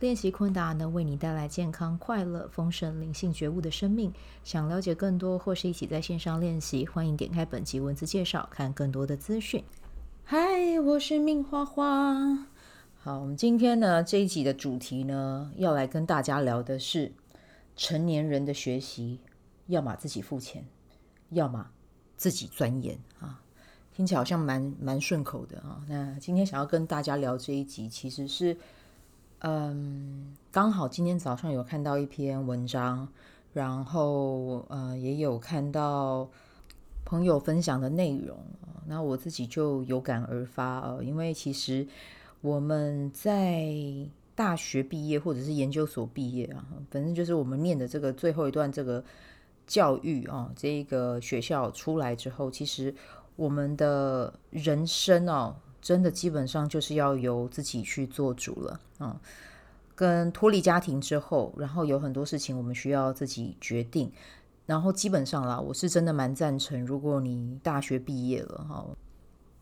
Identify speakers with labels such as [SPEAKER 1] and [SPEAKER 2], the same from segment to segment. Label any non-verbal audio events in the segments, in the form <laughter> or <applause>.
[SPEAKER 1] 练习昆达能为你带来健康、快乐、丰盛、灵性觉悟的生命。想了解更多或是一起在线上练习，欢迎点开本集文字介绍，看更多的资讯。嗨，我是命花花。好，我们今天呢这一集的主题呢，要来跟大家聊的是成年人的学习，要么自己付钱，要么自己钻研啊。听起来好像蛮蛮顺口的啊。那今天想要跟大家聊这一集，其实是。嗯，刚好今天早上有看到一篇文章，然后呃也有看到朋友分享的内容，那我自己就有感而发哦，因为其实我们在大学毕业或者是研究所毕业啊，反正就是我们念的这个最后一段这个教育啊，这个学校出来之后，其实我们的人生哦。真的基本上就是要由自己去做主了，嗯，跟脱离家庭之后，然后有很多事情我们需要自己决定，然后基本上啦，我是真的蛮赞成，如果你大学毕业了哈，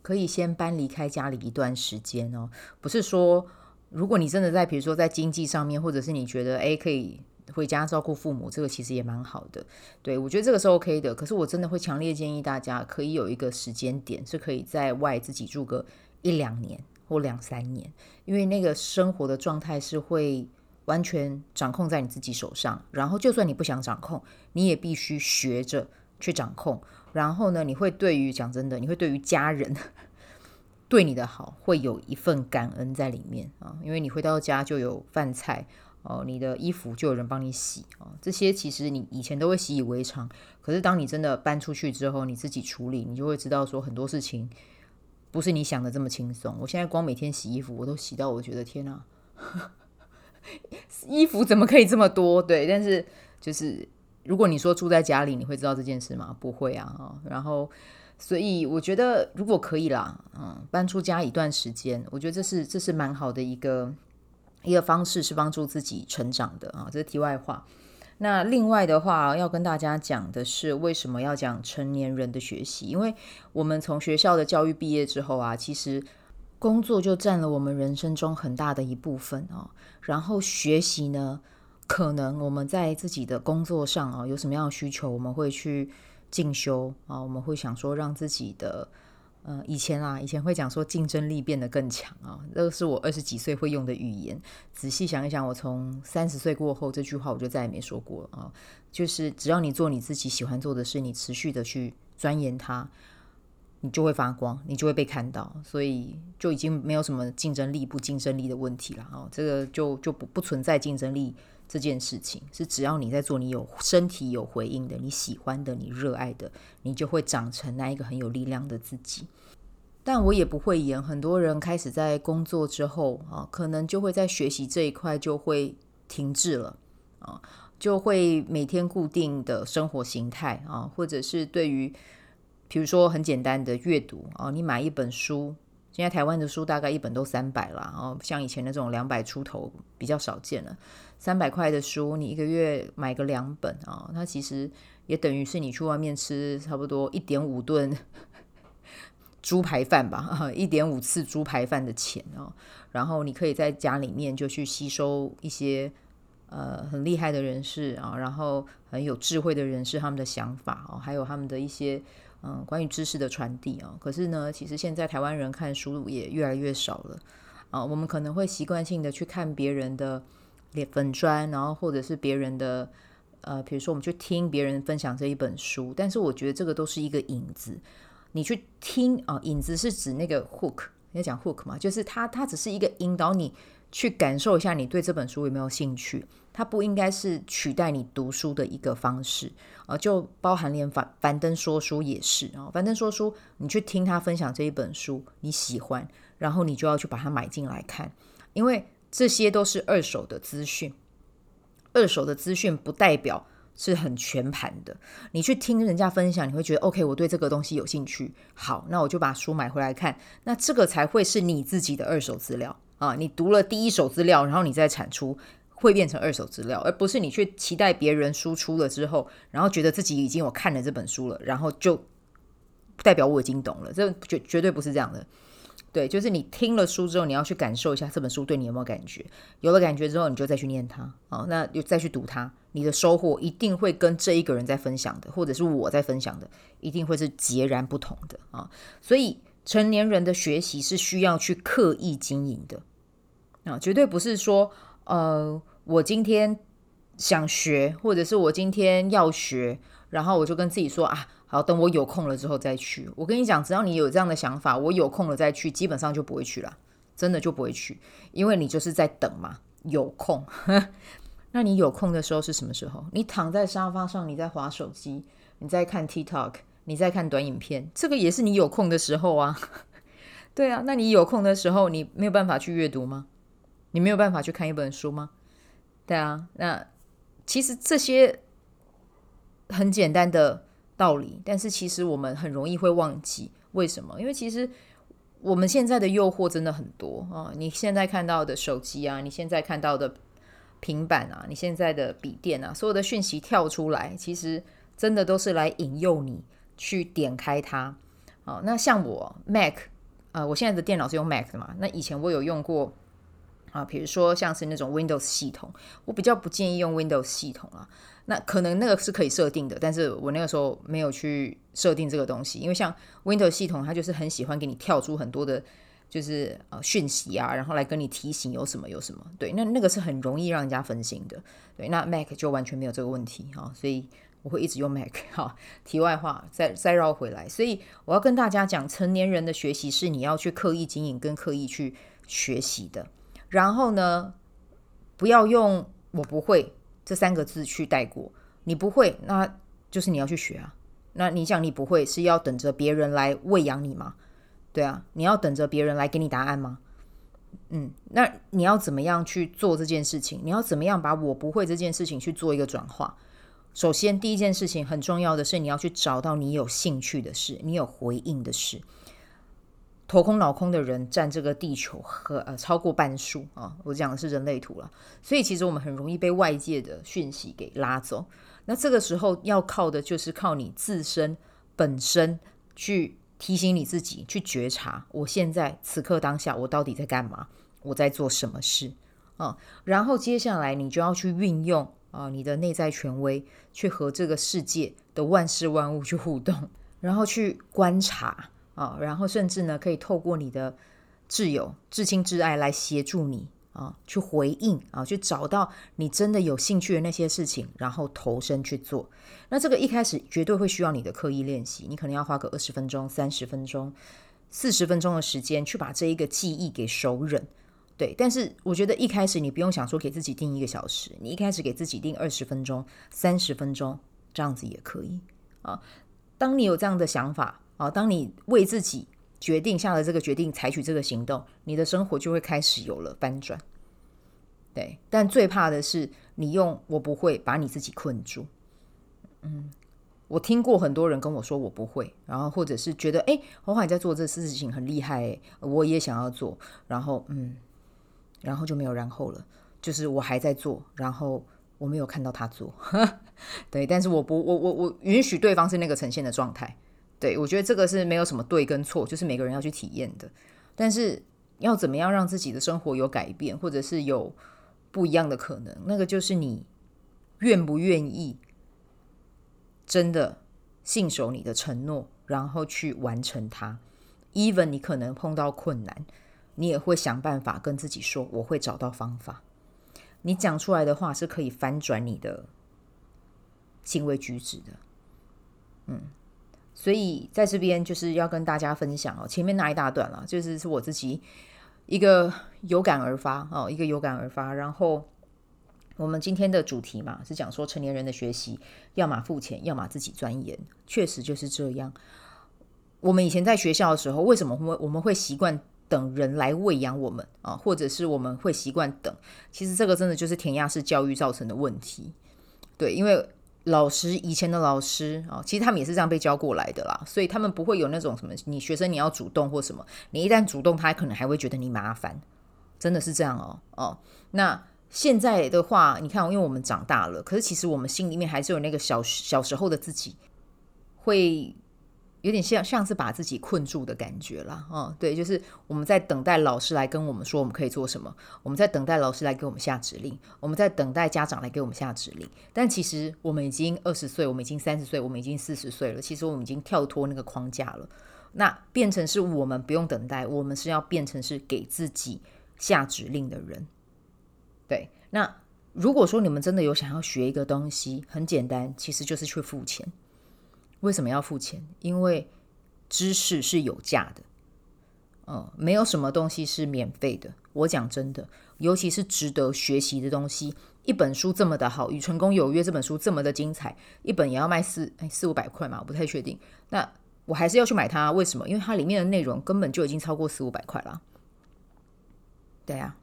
[SPEAKER 1] 可以先搬离开家里一段时间哦，不是说如果你真的在比如说在经济上面，或者是你觉得诶可以。回家照顾父母，这个其实也蛮好的。对，我觉得这个是 OK 的。可是我真的会强烈建议大家，可以有一个时间点，是可以在外自己住个一两年或两三年，因为那个生活的状态是会完全掌控在你自己手上。然后，就算你不想掌控，你也必须学着去掌控。然后呢，你会对于讲真的，你会对于家人对你的好，会有一份感恩在里面啊，因为你回到家就有饭菜。哦，你的衣服就有人帮你洗哦，这些其实你以前都会习以为常，可是当你真的搬出去之后，你自己处理，你就会知道说很多事情不是你想的这么轻松。我现在光每天洗衣服，我都洗到我觉得天哪，衣服怎么可以这么多？对，但是就是如果你说住在家里，你会知道这件事吗？不会啊，哦，然后所以我觉得如果可以啦，嗯，搬出家一段时间，我觉得这是这是蛮好的一个。一个方式是帮助自己成长的啊，这是题外话。那另外的话，要跟大家讲的是，为什么要讲成年人的学习？因为我们从学校的教育毕业之后啊，其实工作就占了我们人生中很大的一部分哦。然后学习呢，可能我们在自己的工作上啊，有什么样的需求，我们会去进修啊，我们会想说让自己的。呃，以前啊，以前会讲说竞争力变得更强啊，这个是我二十几岁会用的语言。仔细想一想，我从三十岁过后，这句话我就再也没说过啊。就是只要你做你自己喜欢做的事，你持续的去钻研它，你就会发光，你就会被看到，所以就已经没有什么竞争力不竞争力的问题了哦。这个就就不不存在竞争力。这件事情是只要你在做，你有身体有回应的，你喜欢的，你热爱的，你就会长成那一个很有力量的自己。但我也不会演，很多人开始在工作之后啊，可能就会在学习这一块就会停滞了啊，就会每天固定的生活形态啊，或者是对于比如说很简单的阅读啊，你买一本书。现在台湾的书大概一本都三百了，哦，像以前那种两百出头比较少见了。三百块的书，你一个月买个两本啊，哦，它其实也等于是你去外面吃差不多一点五顿 <laughs> 猪排饭吧，一点五次猪排饭的钱哦。然后你可以在家里面就去吸收一些呃很厉害的人士啊，然后很有智慧的人士他们的想法哦，还有他们的一些。嗯，关于知识的传递啊，可是呢，其实现在台湾人看书也越来越少了啊。我们可能会习惯性的去看别人的粉砖，然后或者是别人的呃，比如说我们去听别人分享这一本书，但是我觉得这个都是一个影子。你去听啊，影子是指那个 hook，你要讲 hook 嘛，就是它它只是一个引导你去感受一下你对这本书有没有兴趣。它不应该是取代你读书的一个方式啊，就包含连樊樊登说书也是啊。樊登说书，你去听他分享这一本书，你喜欢，然后你就要去把它买进来看，因为这些都是二手的资讯。二手的资讯不代表是很全盘的。你去听人家分享，你会觉得 OK，我对这个东西有兴趣。好，那我就把书买回来看。那这个才会是你自己的二手资料啊！你读了第一手资料，然后你再产出，会变成二手资料，而不是你去期待别人输出了之后，然后觉得自己已经有看了这本书了，然后就代表我已经懂了。这绝绝对不是这样的。对，就是你听了书之后，你要去感受一下这本书对你有没有感觉。有了感觉之后，你就再去念它，好，那又再去读它，你的收获一定会跟这一个人在分享的，或者是我在分享的，一定会是截然不同的啊。所以成年人的学习是需要去刻意经营的啊，绝对不是说，呃，我今天想学，或者是我今天要学，然后我就跟自己说啊。好，等我有空了之后再去。我跟你讲，只要你有这样的想法，我有空了再去，基本上就不会去了，真的就不会去，因为你就是在等嘛。有空，那你有空的时候是什么时候？你躺在沙发上，你在划手机，你在看 TikTok，你在看短影片，这个也是你有空的时候啊。<laughs> 对啊，那你有空的时候，你没有办法去阅读吗？你没有办法去看一本书吗？对啊，那其实这些很简单的。道理，但是其实我们很容易会忘记为什么？因为其实我们现在的诱惑真的很多啊！你现在看到的手机啊，你现在看到的平板啊，你现在的笔电啊，所有的讯息跳出来，其实真的都是来引诱你去点开它。啊，那像我 Mac 啊，我现在的电脑是用 Mac 的嘛？那以前我有用过啊，比如说像是那种 Windows 系统，我比较不建议用 Windows 系统啊。那可能那个是可以设定的，但是我那个时候没有去设定这个东西，因为像 Windows 系统，它就是很喜欢给你跳出很多的，就是呃讯息啊，然后来跟你提醒有什么有什么。对，那那个是很容易让人家分心的。对，那 Mac 就完全没有这个问题哈，所以我会一直用 Mac 哈。题外话，再再绕回来，所以我要跟大家讲，成年人的学习是你要去刻意经营跟刻意去学习的。然后呢，不要用我不会。这三个字去带过，你不会，那就是你要去学啊。那你想你不会，是要等着别人来喂养你吗？对啊，你要等着别人来给你答案吗？嗯，那你要怎么样去做这件事情？你要怎么样把我不会这件事情去做一个转化？首先，第一件事情很重要的是，你要去找到你有兴趣的事，你有回应的事。头空脑空的人占这个地球和呃超过半数啊！我讲的是人类图了，所以其实我们很容易被外界的讯息给拉走。那这个时候要靠的就是靠你自身本身去提醒你自己，去觉察我现在此刻当下我到底在干嘛，我在做什么事啊？然后接下来你就要去运用啊你的内在权威，去和这个世界的万事万物去互动，然后去观察。啊，然后甚至呢，可以透过你的挚友、至亲、挚爱来协助你啊，去回应啊，去找到你真的有兴趣的那些事情，然后投身去做。那这个一开始绝对会需要你的刻意练习，你可能要花个二十分钟、三十分钟、四十分钟的时间去把这一个记忆给熟稔。对，但是我觉得一开始你不用想说给自己定一个小时，你一开始给自己定二十分钟、三十分钟，这样子也可以啊。当你有这样的想法。啊，当你为自己决定下了这个决定，采取这个行动，你的生活就会开始有了翻转。对，但最怕的是你用“我不会”把你自己困住。嗯，我听过很多人跟我说“我不会”，然后或者是觉得“哎，华华你在做这事情很厉害，我也想要做”，然后嗯，然后就没有然后了。就是我还在做，然后我没有看到他做。<laughs> 对，但是我不，我我我允许对方是那个呈现的状态。对，我觉得这个是没有什么对跟错，就是每个人要去体验的。但是要怎么样让自己的生活有改变，或者是有不一样的可能，那个就是你愿不愿意真的信守你的承诺，然后去完成它。Even 你可能碰到困难，你也会想办法跟自己说：“我会找到方法。”你讲出来的话是可以翻转你的行为举止的。嗯。所以在这边就是要跟大家分享哦，前面那一大段了，就是是我自己一个有感而发哦，一个有感而发。然后我们今天的主题嘛，是讲说成年人的学习，要么付钱，要么自己钻研，确实就是这样。我们以前在学校的时候，为什么会我们会习惯等人来喂养我们啊？或者是我们会习惯等？其实这个真的就是填鸭式教育造成的问题。对，因为老师以前的老师啊，其实他们也是这样被教过来的啦，所以他们不会有那种什么，你学生你要主动或什么，你一旦主动，他可能还会觉得你麻烦，真的是这样哦哦。那现在的话，你看，因为我们长大了，可是其实我们心里面还是有那个小小时候的自己，会。有点像像是把自己困住的感觉啦。哦，对，就是我们在等待老师来跟我们说我们可以做什么，我们在等待老师来给我们下指令，我们在等待家长来给我们下指令。但其实我们已经二十岁，我们已经三十岁，我们已经四十岁了。其实我们已经跳脱那个框架了，那变成是我们不用等待，我们是要变成是给自己下指令的人。对，那如果说你们真的有想要学一个东西，很简单，其实就是去付钱。为什么要付钱？因为知识是有价的，嗯，没有什么东西是免费的。我讲真的，尤其是值得学习的东西，一本书这么的好，《与成功有约》这本书这么的精彩，一本也要卖四哎四五百块嘛，我不太确定。那我还是要去买它，为什么？因为它里面的内容根本就已经超过四五百块了。对呀，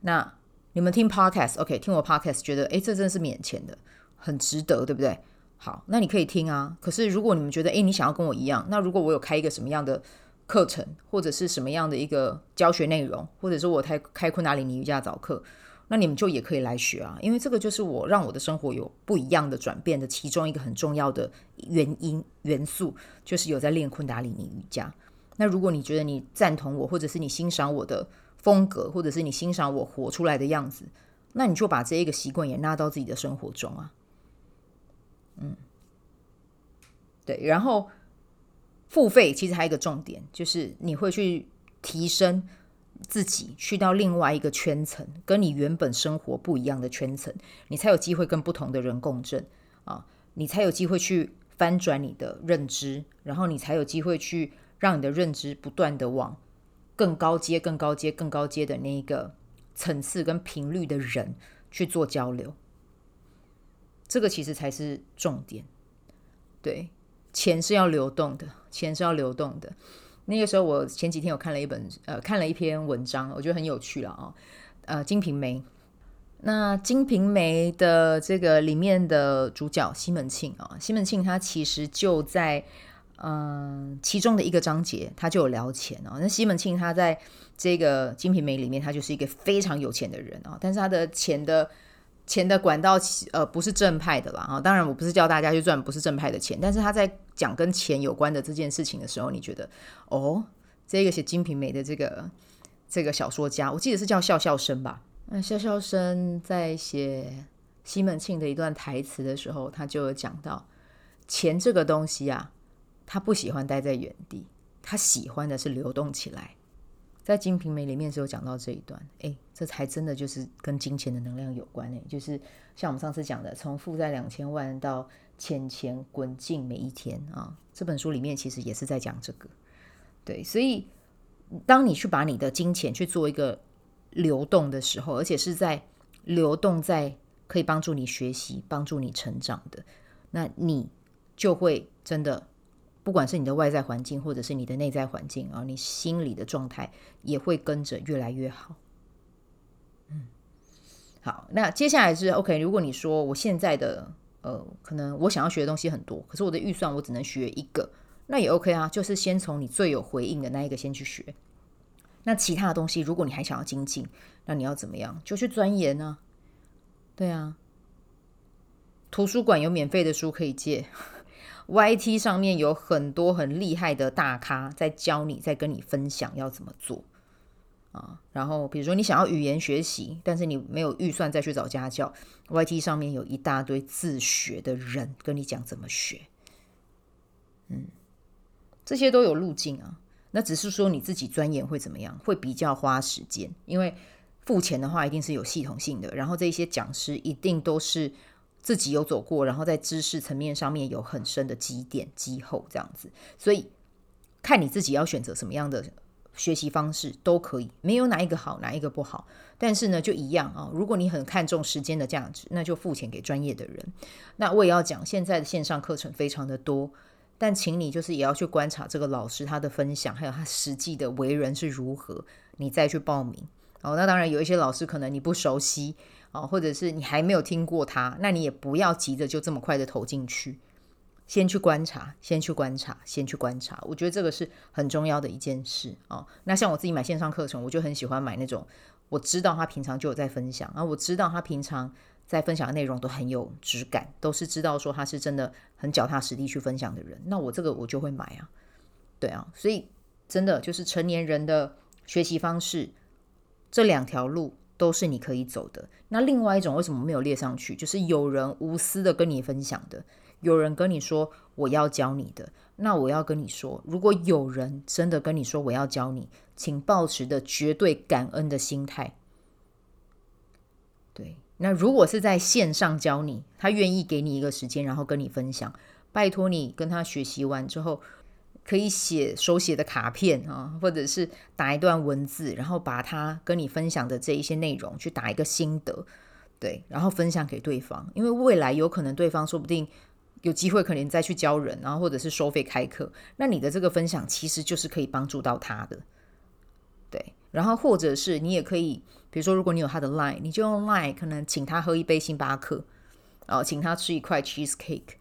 [SPEAKER 1] 那你们听 Podcast，OK，听我 Podcast，觉得哎，这真的是免钱的，很值得，对不对？好，那你可以听啊。可是如果你们觉得，诶，你想要跟我一样，那如果我有开一个什么样的课程，或者是什么样的一个教学内容，或者是我开开昆达里尼瑜伽早课，那你们就也可以来学啊。因为这个就是我让我的生活有不一样的转变的其中一个很重要的原因元素，就是有在练昆达里尼瑜伽。那如果你觉得你赞同我，或者是你欣赏我的风格，或者是你欣赏我活出来的样子，那你就把这一个习惯也纳到自己的生活中啊。嗯，对，然后付费其实还有一个重点，就是你会去提升自己，去到另外一个圈层，跟你原本生活不一样的圈层，你才有机会跟不同的人共振啊，你才有机会去翻转你的认知，然后你才有机会去让你的认知不断的往更高阶、更高阶、更高阶的那一个层次跟频率的人去做交流。这个其实才是重点，对，钱是要流动的，钱是要流动的。那个时候，我前几天有看了一本，呃，看了一篇文章，我觉得很有趣了啊、哦。呃，《金瓶梅》，那《金瓶梅》的这个里面的主角西门庆啊、哦，西门庆他其实就在嗯、其中的一个章节，他就有聊钱哦。那西门庆他在这个《金瓶梅》里面，他就是一个非常有钱的人啊、哦，但是他的钱的。钱的管道，呃，不是正派的啦啊！当然，我不是叫大家去赚不是正派的钱，但是他在讲跟钱有关的这件事情的时候，你觉得哦，这个写《金瓶梅》的这个这个小说家，我记得是叫笑笑生吧？那笑笑生在写西门庆的一段台词的时候，他就有讲到钱这个东西啊，他不喜欢待在原地，他喜欢的是流动起来。在《金瓶梅》里面是有讲到这一段，诶，这才真的就是跟金钱的能量有关诶，就是像我们上次讲的，从负债两千万到钱钱滚进每一天啊，这本书里面其实也是在讲这个。对，所以当你去把你的金钱去做一个流动的时候，而且是在流动在可以帮助你学习、帮助你成长的，那你就会真的。不管是你的外在环境，或者是你的内在环境啊，你心里的状态也会跟着越来越好。嗯，好，那接下来是 OK。如果你说我现在的呃，可能我想要学的东西很多，可是我的预算我只能学一个，那也 OK 啊。就是先从你最有回应的那一个先去学。那其他的东西，如果你还想要精进，那你要怎么样？就去钻研呢？对啊，图书馆有免费的书可以借。YT 上面有很多很厉害的大咖在教你，在跟你分享要怎么做啊。然后比如说你想要语言学习，但是你没有预算再去找家教，YT 上面有一大堆自学的人跟你讲怎么学。嗯，这些都有路径啊。那只是说你自己钻研会怎么样，会比较花时间，因为付钱的话一定是有系统性的，然后这些讲师一定都是。自己有走过，然后在知识层面上面有很深的积淀积厚这样子，所以看你自己要选择什么样的学习方式都可以，没有哪一个好，哪一个不好。但是呢，就一样啊，如果你很看重时间的价值，那就付钱给专业的人。那我也要讲，现在的线上课程非常的多，但请你就是也要去观察这个老师他的分享，还有他实际的为人是如何，你再去报名。哦，那当然有一些老师可能你不熟悉。哦，或者是你还没有听过他，那你也不要急着就这么快的投进去，先去观察，先去观察，先去观察。我觉得这个是很重要的一件事啊。那像我自己买线上课程，我就很喜欢买那种我知道他平常就有在分享，然后我知道他平常在分享的内容都很有质感，都是知道说他是真的很脚踏实地去分享的人，那我这个我就会买啊。对啊，所以真的就是成年人的学习方式，这两条路都是你可以走的。那另外一种为什么没有列上去？就是有人无私的跟你分享的，有人跟你说我要教你的。那我要跟你说，如果有人真的跟你说我要教你，请保持的绝对感恩的心态。对，那如果是在线上教你，他愿意给你一个时间，然后跟你分享，拜托你跟他学习完之后。可以写手写的卡片啊，或者是打一段文字，然后把他跟你分享的这一些内容去打一个心得，对，然后分享给对方，因为未来有可能对方说不定有机会可能再去教人，然后或者是收费开课，那你的这个分享其实就是可以帮助到他的，对，然后或者是你也可以，比如说如果你有他的 Line，你就用 Line 可能请他喝一杯星巴克，然后请他吃一块 cheese cake。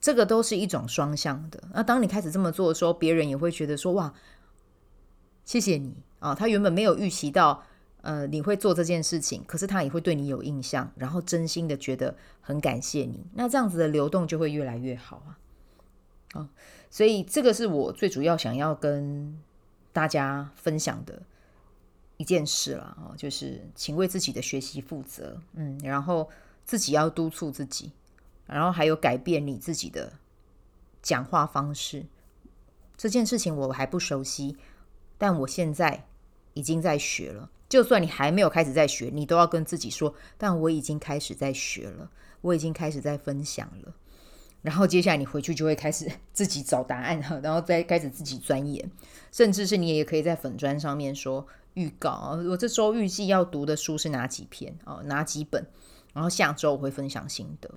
[SPEAKER 1] 这个都是一种双向的。那当你开始这么做的时候，别人也会觉得说：“哇，谢谢你啊！”他原本没有预期到，呃，你会做这件事情，可是他也会对你有印象，然后真心的觉得很感谢你。那这样子的流动就会越来越好啊！啊，所以这个是我最主要想要跟大家分享的一件事了啊，就是请为自己的学习负责，嗯，然后自己要督促自己。然后还有改变你自己的讲话方式，这件事情我还不熟悉，但我现在已经在学了。就算你还没有开始在学，你都要跟自己说：“但我已经开始在学了，我已经开始在分享了。”然后接下来你回去就会开始自己找答案，然后再开始自己钻研，甚至是你也可以在粉砖上面说预告：“我这周预计要读的书是哪几篇哦？哪几本？”然后下周我会分享心得。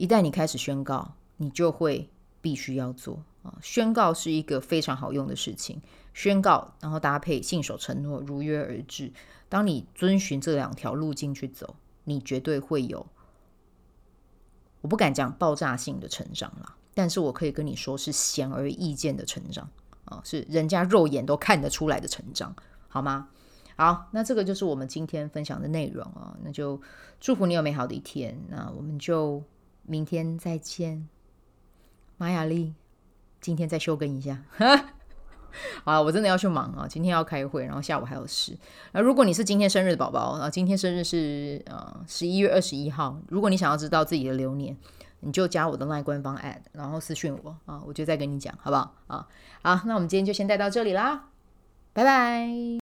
[SPEAKER 1] 一旦你开始宣告，你就会必须要做啊！宣告是一个非常好用的事情，宣告然后搭配信守承诺，如约而至。当你遵循这两条路径去走，你绝对会有，我不敢讲爆炸性的成长啦，但是我可以跟你说是显而易见的成长啊，是人家肉眼都看得出来的成长，好吗？好，那这个就是我们今天分享的内容啊，那就祝福你有美好的一天，那我们就。明天再见，马雅丽，今天再休更一下。<laughs> 好，我真的要去忙啊！今天要开会，然后下午还有事。那如果你是今天生日的宝宝啊，今天生日是呃十一月二十一号。如果你想要知道自己的流年，你就加我的 LINE 官方 AD，然后私讯我啊，我就再跟你讲，好不好？啊，好，那我们今天就先带到这里啦，拜拜。